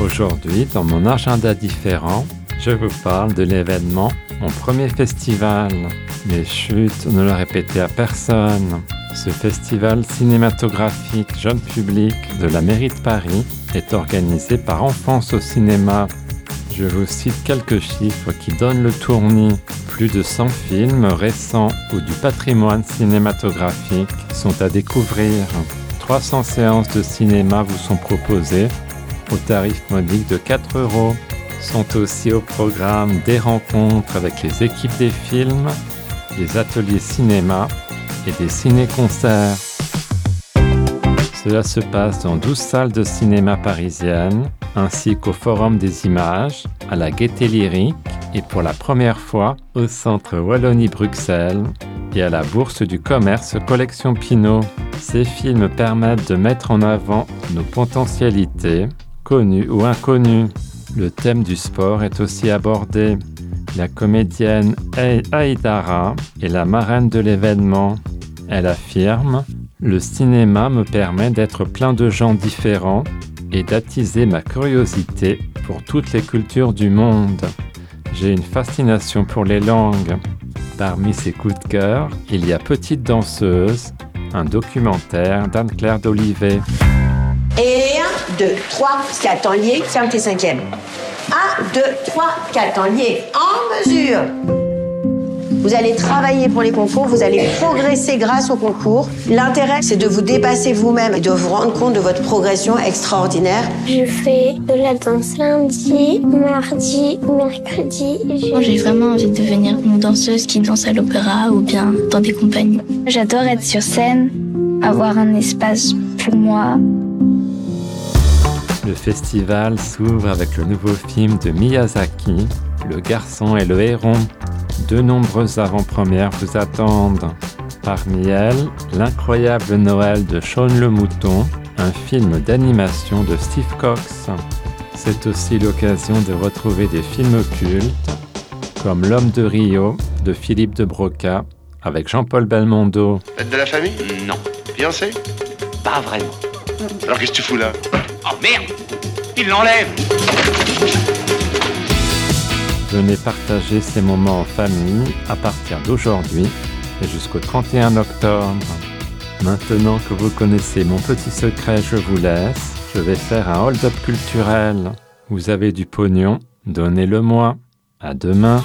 Aujourd'hui, dans mon agenda différent, je vous parle de l'événement, mon premier festival. Mais chut, ne le répétez à personne. Ce festival cinématographique jeune public de la mairie de Paris est organisé par Enfance au cinéma. Je vous cite quelques chiffres qui donnent le tournis. Plus de 100 films récents ou du patrimoine cinématographique sont à découvrir. 300 séances de cinéma vous sont proposées au tarif modique de 4 euros. Sont aussi au programme des rencontres avec les équipes des films, des ateliers cinéma et des ciné-concerts. Cela se passe dans 12 salles de cinéma parisiennes, ainsi qu'au Forum des images, à la Gaîté Lyrique et pour la première fois au Centre Wallonie-Bruxelles et à la Bourse du Commerce Collection Pinot. Ces films permettent de mettre en avant nos potentialités, connues ou inconnues. Le thème du sport est aussi abordé. La comédienne Aïdara est la marraine de l'événement. Elle affirme Le cinéma me permet d'être plein de gens différents et d'attiser ma curiosité pour toutes les cultures du monde. J'ai une fascination pour les langues. Parmi ses coups de cœur, il y a Petite danseuse, un documentaire d'Anne-Claire d'Olivet. Et 1, 2, 3, 4 en lié, ferme tes cinquièmes. 1, 2, 3, 4 en lié, en mesure. Vous allez travailler pour les concours, vous allez progresser grâce au concours. L'intérêt, c'est de vous dépasser vous-même et de vous rendre compte de votre progression extraordinaire. Je fais de la danse lundi, mardi, mercredi. Moi, j'ai vraiment envie de devenir une danseuse qui danse à l'opéra ou bien dans des compagnies. J'adore être sur scène, avoir un espace pour moi. Le festival s'ouvre avec le nouveau film de Miyazaki, Le garçon et le héron. De nombreuses avant-premières vous attendent. Parmi elles, L'incroyable Noël de Sean le Mouton, un film d'animation de Steve Cox. C'est aussi l'occasion de retrouver des films cultes comme L'homme de Rio de Philippe de Broca avec Jean-Paul Belmondo. Fête de la famille? Non, Fiancé? Pas vraiment. Alors qu'est-ce que tu fous là? Oh merde Il l'enlève Venez partager ces moments en famille à partir d'aujourd'hui et jusqu'au 31 octobre. Maintenant que vous connaissez mon petit secret, je vous laisse. Je vais faire un hold-up culturel. Vous avez du pognon, donnez-le moi. À demain.